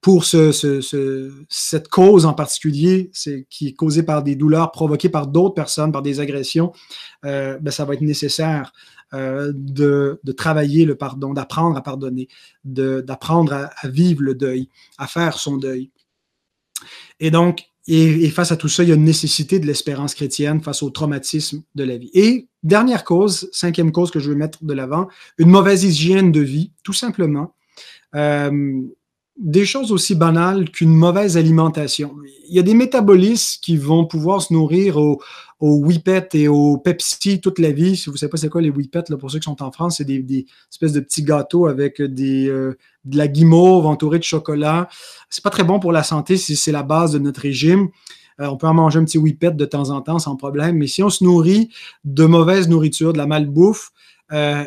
pour cette cause en particulier, qui est causée par des douleurs provoquées par d'autres personnes, par des agressions, euh, ben, ça va être nécessaire euh, de, travailler le pardon, d'apprendre à pardonner, d'apprendre à, vivre le deuil, à faire son deuil. Et donc, et, face à tout ça, il y a une nécessité de l'espérance chrétienne face au traumatisme de la vie. Et dernière cause, cinquième cause que je veux mettre de l'avant, une mauvaise hygiène de vie, tout simplement. Euh, des choses aussi banales qu'une mauvaise alimentation. Il y a des métabolismes qui vont pouvoir se nourrir au, au Whippet et au Pepsi toute la vie. Si vous ne savez pas c'est quoi les Whippet, là, pour ceux qui sont en France, c'est des, espèces de petits gâteaux avec euh, de la guimauve entourée de chocolat. C'est pas très bon pour la santé si c'est la base de notre régime. Euh, on peut en manger un petit whippet de temps en temps sans problème, mais si on se nourrit de mauvaise nourriture, de la malbouffe, euh,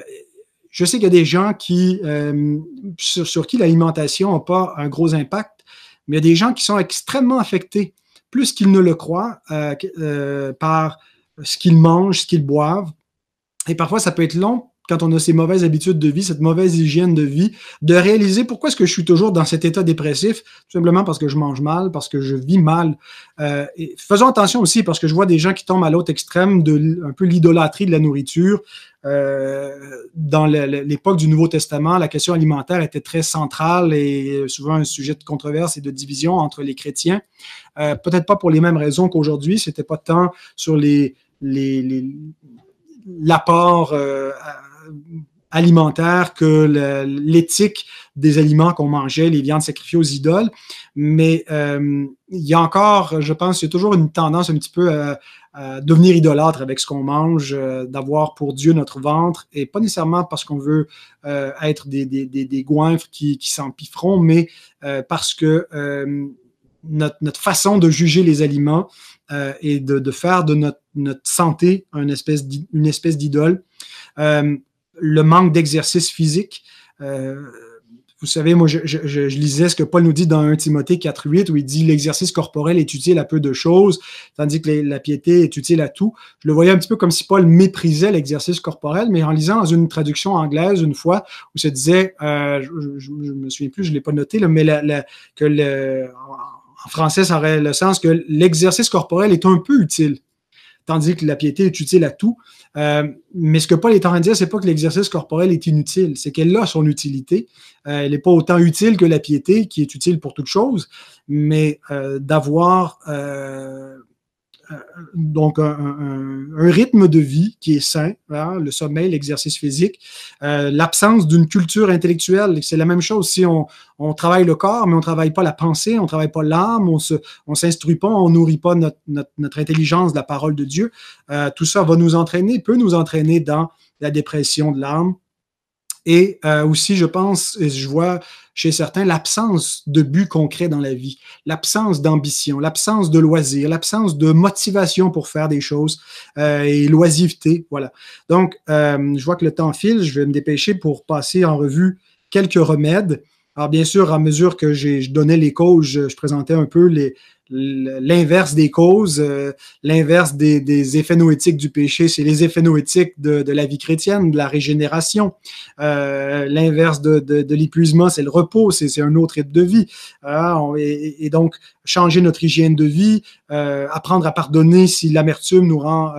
je sais qu'il y a des gens qui, euh, sur, qui l'alimentation n'a pas un gros impact, mais il y a des gens qui sont extrêmement affectés, plus qu'ils ne le croient, par ce qu'ils mangent, ce qu'ils boivent. Et parfois, ça peut être long quand on a ces mauvaises habitudes de vie, cette mauvaise hygiène de vie, de réaliser pourquoi est-ce que je suis toujours dans cet état dépressif, tout simplement parce que je mange mal, parce que je vis mal. Euh, faisons attention aussi parce que je vois des gens qui tombent à l'autre extrême de un peu l'idolâtrie de la nourriture. Euh, dans l'époque du Nouveau Testament, la question alimentaire était très centrale et souvent un sujet de controverse et de division entre les chrétiens. Euh, Peut-être pas pour les mêmes raisons qu'aujourd'hui. C'était pas tant sur les l'apport euh, alimentaire que l'éthique des aliments qu'on mangeait, les viandes sacrifiées aux idoles. Mais euh, il y a encore, je pense, il y a toujours une tendance un petit peu à, devenir idolâtre avec ce qu'on mange, euh, d'avoir pour Dieu notre ventre, et pas nécessairement parce qu'on veut euh, être des, goinfres qui, qui s'empifferont, mais parce que notre, façon de juger les aliments et de, faire de notre santé une espèce d'idole le manque d'exercice physique. Euh, vous savez, moi, je, lisais ce que Paul nous dit dans 1 Timothée 4.8, où il dit l'exercice corporel est utile à peu de choses, tandis que la piété est utile à tout. Je le voyais un petit peu comme si Paul méprisait l'exercice corporel, mais en lisant dans une traduction anglaise une fois, où ça disait, euh, je ne me souviens plus, je ne l'ai pas noté, mais que le, en français, ça aurait le sens que l'exercice corporel est un peu utile tandis que la piété est utile à tout. Euh, mais ce que Paul est en train de dire, c'est pas que l'exercice corporel est inutile, c'est qu'elle a son utilité. Euh, elle n'est pas autant utile que la piété, qui est utile pour toute chose, mais euh, d'avoir donc un, rythme de vie qui est sain, hein, le sommeil, l'exercice physique, euh, l'absence d'une culture intellectuelle. C'est la même chose si on, travaille le corps, mais on ne travaille pas la pensée, on ne travaille pas l'âme, on ne s'instruit pas, on nourrit pas notre, intelligence la parole de Dieu. Euh, tout ça va nous entraîner, peut nous entraîner dans la dépression de l'âme. Et aussi, je pense, et je vois chez certains l'absence de but concret dans la vie, l'absence d'ambition, l'absence de loisir, l'absence de motivation pour faire des choses euh, et l'oisiveté. Voilà. Donc, euh, je vois que le temps file, je vais me dépêcher pour passer en revue quelques remèdes. Alors, bien sûr, à mesure que je donnais les causes, je présentais un peu les, l'inverse des causes, euh, l'inverse des, effets noétiques du péché, c'est les effets noétiques de, la vie chrétienne, de la régénération. Euh, l'inverse de, l'épuisement, c'est le repos, c'est un autre rythme de vie. Ah, et, donc, changer notre hygiène de vie, euh, apprendre à pardonner si l'amertume nous rend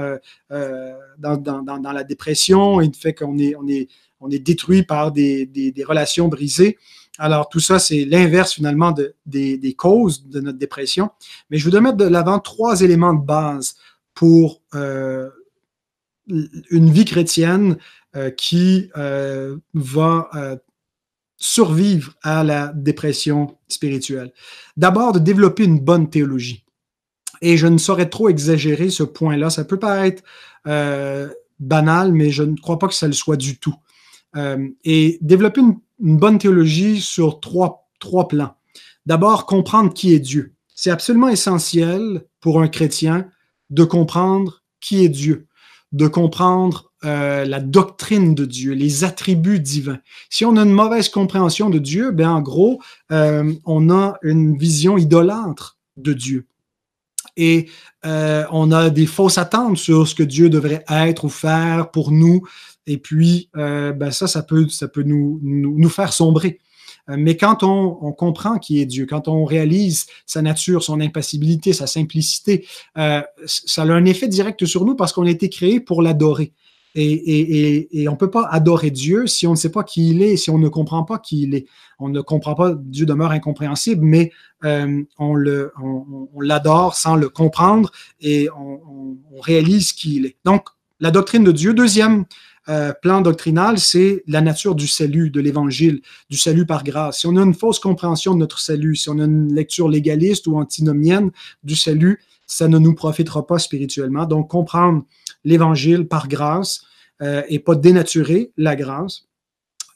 dans, la dépression et le fait qu'on est, on est, on est détruit par des relations brisées. Alors, tout ça, c'est l'inverse finalement des, causes de notre dépression. Mais je voudrais mettre de l'avant trois éléments de base pour euh, une vie chrétienne euh, qui euh, va survivre à la dépression spirituelle. D'abord, de développer une bonne théologie. Et je ne saurais trop exagérer ce point-là. Ça peut paraître banal, mais je ne crois pas que ça le soit du tout. et développer une une bonne théologie sur trois, plans. D'abord, comprendre qui est Dieu. C'est absolument essentiel pour un chrétien de comprendre qui est Dieu, de comprendre euh, la doctrine de Dieu, les attributs divins. Si on a une mauvaise compréhension de Dieu, ben en gros, euh, on a une vision idolâtre de Dieu. Et euh, on a des fausses attentes sur ce que Dieu devrait être ou faire pour nous. Et puis, euh, ben ça, ça peut, ça peut nous, nous, faire sombrer. Euh, mais quand on, comprend qui est Dieu, quand on réalise sa nature, son impassibilité, sa simplicité, euh, ça a un effet direct sur nous parce qu'on a été créé pour l'adorer. Et, on ne peut pas adorer Dieu si on ne sait pas qui il est, si on ne comprend pas qui il est. On ne comprend pas, Dieu demeure incompréhensible, mais on, le, on, l'adore sans le comprendre et on, on réalise qui il est. Donc, la doctrine de Dieu. Deuxième euh, plan doctrinal, c'est la nature du salut, de l'évangile, du salut par grâce. Si on a une fausse compréhension de notre salut, si on a une lecture légaliste ou antinomienne du salut, ça ne nous profitera pas spirituellement. Donc, comprendre l'évangile par grâce euh, et pas dénaturer la grâce.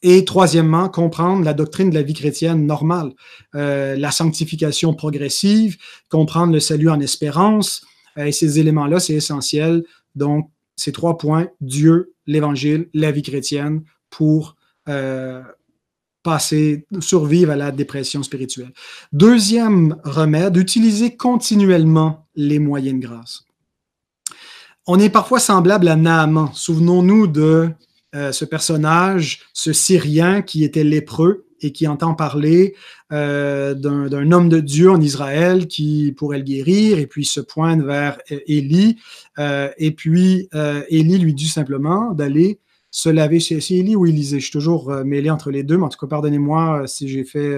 Et troisièmement, comprendre la doctrine de la vie chrétienne normale, euh, la sanctification progressive, comprendre le salut en espérance. et ces éléments-là, c'est essentiel. Donc, ces trois points, Dieu, l'Évangile, la vie chrétienne, pour euh, passer, survivre à la dépression spirituelle. Deuxième remède, utiliser continuellement les moyens de grâce. On est parfois semblable à Naaman. Souvenons-nous de euh, ce personnage, ce Syrien qui était lépreux et qui entend parler euh, d'un homme de Dieu en Israël qui pourrait le guérir, et puis se pointe vers Élie, et puis Élie lui dit simplement d'aller se laver. C'est Élie ou Élisée? Je suis toujours mêlé entre les deux, mais en tout cas, pardonnez-moi si j'ai fait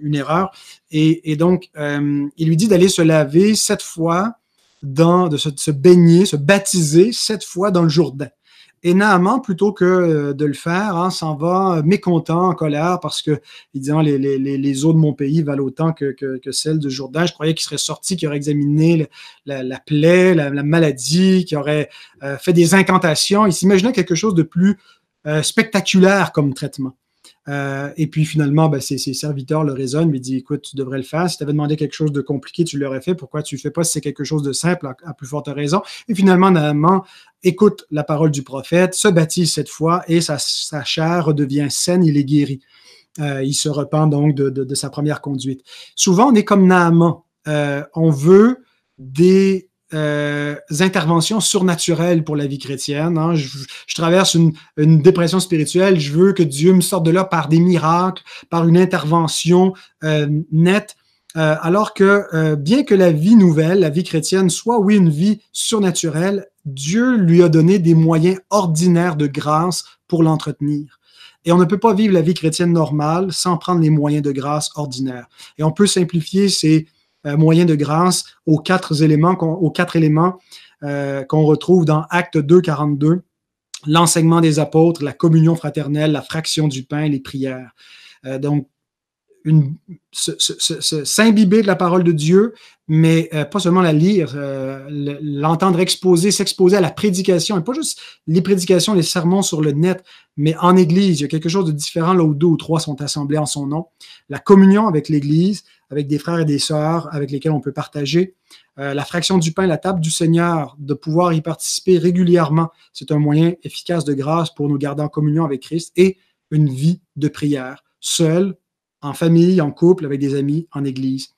une erreur. Et, et donc, il lui dit d'aller se laver sept fois dans, de se, baigner, se baptiser sept fois dans le Jourdain. Et Naaman, plutôt que euh, de le faire, hein, s'en va mécontent, en colère, parce que il dit, les, les, eaux de mon pays valent autant que, que, celles du Jourdain. Je croyais qu'il serait sorti, qu'il aurait examiné la, plaie, la, maladie, qu'il aurait euh, fait des incantations. Il s'imaginait quelque chose de plus euh, spectaculaire comme traitement. Euh, et puis finalement, ben, ses, serviteurs le raisonnent, lui disent Écoute, tu devrais le faire. Si tu avais demandé quelque chose de compliqué, tu l'aurais fait. Pourquoi tu ne le fais pas si c'est quelque chose de simple, à, plus forte raison? Et finalement, Naaman écoute la parole du prophète, se baptise cette fois et sa, chair redevient saine, il est guéri. Euh, il se repent donc de, sa première conduite. Souvent, on est comme Naaman. Euh, on veut des euh, interventions surnaturelles pour la vie chrétienne. Hein. Je, traverse une, dépression spirituelle, je veux que Dieu me sorte de là par des miracles, par une intervention euh, nette. Euh, alors que bien que la vie nouvelle, la vie chrétienne, soit oui une vie surnaturelle, Dieu lui a donné des moyens ordinaires de grâce pour l'entretenir. Et on ne peut pas vivre la vie chrétienne normale sans prendre les moyens de grâce ordinaires. Et on peut simplifier ces moyen de grâce aux quatre éléments, aux quatre éléments euh, qu'on retrouve dans Acte 2, 42, l'enseignement des apôtres, la communion fraternelle, la fraction du pain, les prières. Euh, donc, s'imbiber de la parole de Dieu, mais pas seulement la lire, l'entendre exposer, s'exposer à la prédication, et pas juste les prédications, les sermons sur le net, mais en Église. Il y a quelque chose de différent là où deux ou trois sont assemblés en son nom. La communion avec l'Église, avec des frères et des sœurs avec lesquels on peut partager. Euh, la fraction du pain, la table du Seigneur, de pouvoir y participer régulièrement, c'est un moyen efficace de grâce pour nous garder en communion avec Christ et une vie de prière, seul, en famille, en couple, avec des amis, en Église.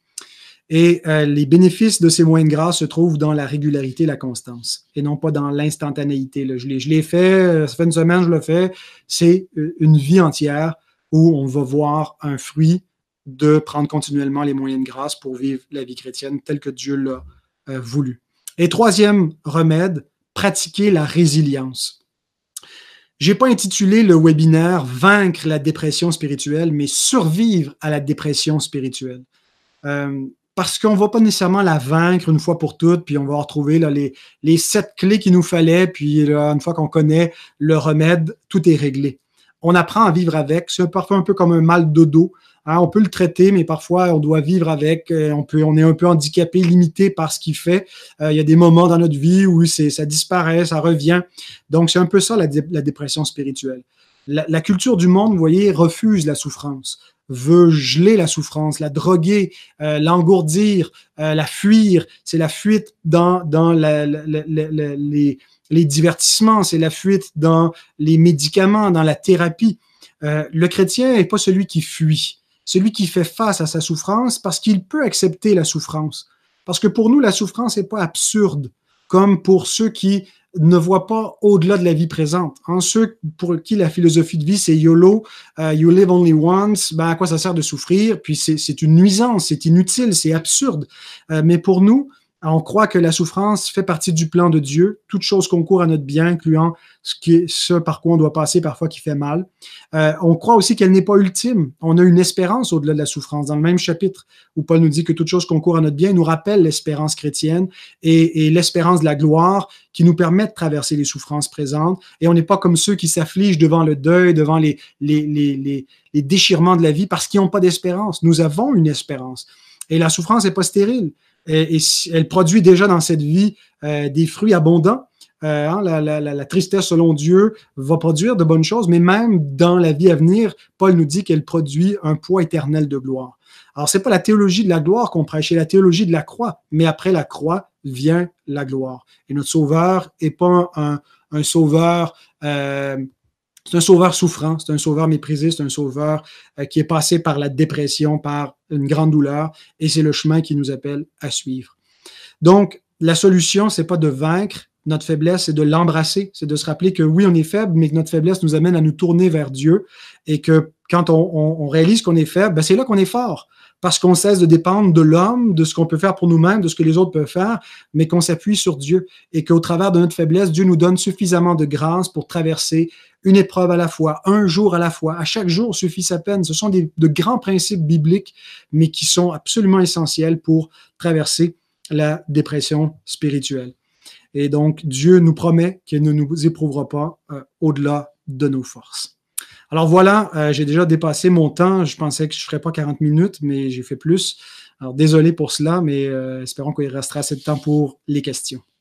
Et euh, les bénéfices de ces moyens de grâce se trouvent dans la régularité, la constance, et non pas dans l'instantanéité. Je l'ai fait, euh, ça fait une semaine, je le fais. C'est une vie entière où on va voir un fruit de prendre continuellement les moyens de grâce pour vivre la vie chrétienne telle que Dieu l'a euh, voulu. Et troisième remède, pratiquer la résilience. J'ai pas intitulé le webinaire Vaincre la dépression spirituelle, mais survivre à la dépression spirituelle. Euh, parce qu'on ne va pas nécessairement la vaincre une fois pour toutes, puis on va retrouver les sept clés qu'il nous fallait, puis une fois qu'on connaît le remède, tout est réglé. On apprend à vivre avec. C'est parfois un peu comme un mal de dos. Hein, on peut le traiter, mais parfois on doit vivre avec. Euh, on, peut, on est un peu handicapé, limité par ce qu'il fait. Euh, il y a des moments dans notre vie où ça disparaît, ça revient. Donc c'est un peu ça la, dépression spirituelle. La, culture du monde, vous voyez, refuse la souffrance, veut geler la souffrance, la droguer, euh, l'engourdir, la fuir. C'est la fuite dans, dans les, les divertissements, c'est la fuite dans les médicaments, dans la thérapie. le chrétien n'est pas celui qui fuit celui qui fait face à sa souffrance parce qu'il peut accepter la souffrance. Parce que pour nous, la souffrance n'est pas absurde, comme pour ceux qui ne voient pas au-delà de la vie présente. En ceux pour qui la philosophie de vie, c'est YOLO, euh, you live only once, ben à quoi ça sert de souffrir? Puis c'est une nuisance, c'est inutile, c'est absurde. Euh, mais pour nous, on croit que la souffrance fait partie du plan de Dieu. Toute chose concourt à notre bien, incluant ce, par quoi on doit passer parfois qui fait mal. Euh, on croit aussi qu'elle n'est pas ultime. On a une espérance au-delà de la souffrance. Dans le même chapitre où Paul nous dit que toute chose concourt à notre bien, il nous rappelle l'espérance chrétienne et, l'espérance de la gloire qui nous permet de traverser les souffrances présentes. Et on n'est pas comme ceux qui s'affligent devant le deuil, devant les, les déchirements de la vie parce qu'ils n'ont pas d'espérance. Nous avons une espérance. Et la souffrance n'est pas stérile et, elle produit déjà dans cette vie euh, des fruits abondants. Euh, hein, la, tristesse, selon Dieu, va produire de bonnes choses, mais même dans la vie à venir, Paul nous dit qu'elle produit un poids éternel de gloire. Alors, c'est pas la théologie de la gloire qu'on prêche, c'est la théologie de la croix. Mais après la croix vient la gloire. Et notre Sauveur n'est pas un, sauveur euh, c'est un sauveur souffrant, c'est un sauveur méprisé, c'est un sauveur euh, qui est passé par la dépression, par une grande douleur, et c'est le chemin qui nous appelle à suivre. Donc, la solution, c'est pas de vaincre, notre faiblesse, c'est de l'embrasser, c'est de se rappeler que oui, on est faible, mais que notre faiblesse nous amène à nous tourner vers Dieu et que quand on, réalise qu'on est faible, ben c'est là qu'on est fort parce qu'on cesse de dépendre de l'homme, de ce qu'on peut faire pour nous-mêmes, de ce que les autres peuvent faire, mais qu'on s'appuie sur Dieu et qu'au travers de notre faiblesse, Dieu nous donne suffisamment de grâce pour traverser une épreuve à la fois, un jour à la fois. À chaque jour suffit sa peine. Ce sont de grands principes bibliques, mais qui sont absolument essentiels pour traverser la dépression spirituelle. Et donc, Dieu nous promet qu'il ne nous éprouvera pas euh, au-delà de nos forces. Alors voilà, euh, j'ai déjà dépassé mon temps. Je pensais que je ne ferais pas 40 minutes, mais j'ai fait plus. Alors désolé pour cela, mais euh, espérons qu'il restera assez de temps pour les questions.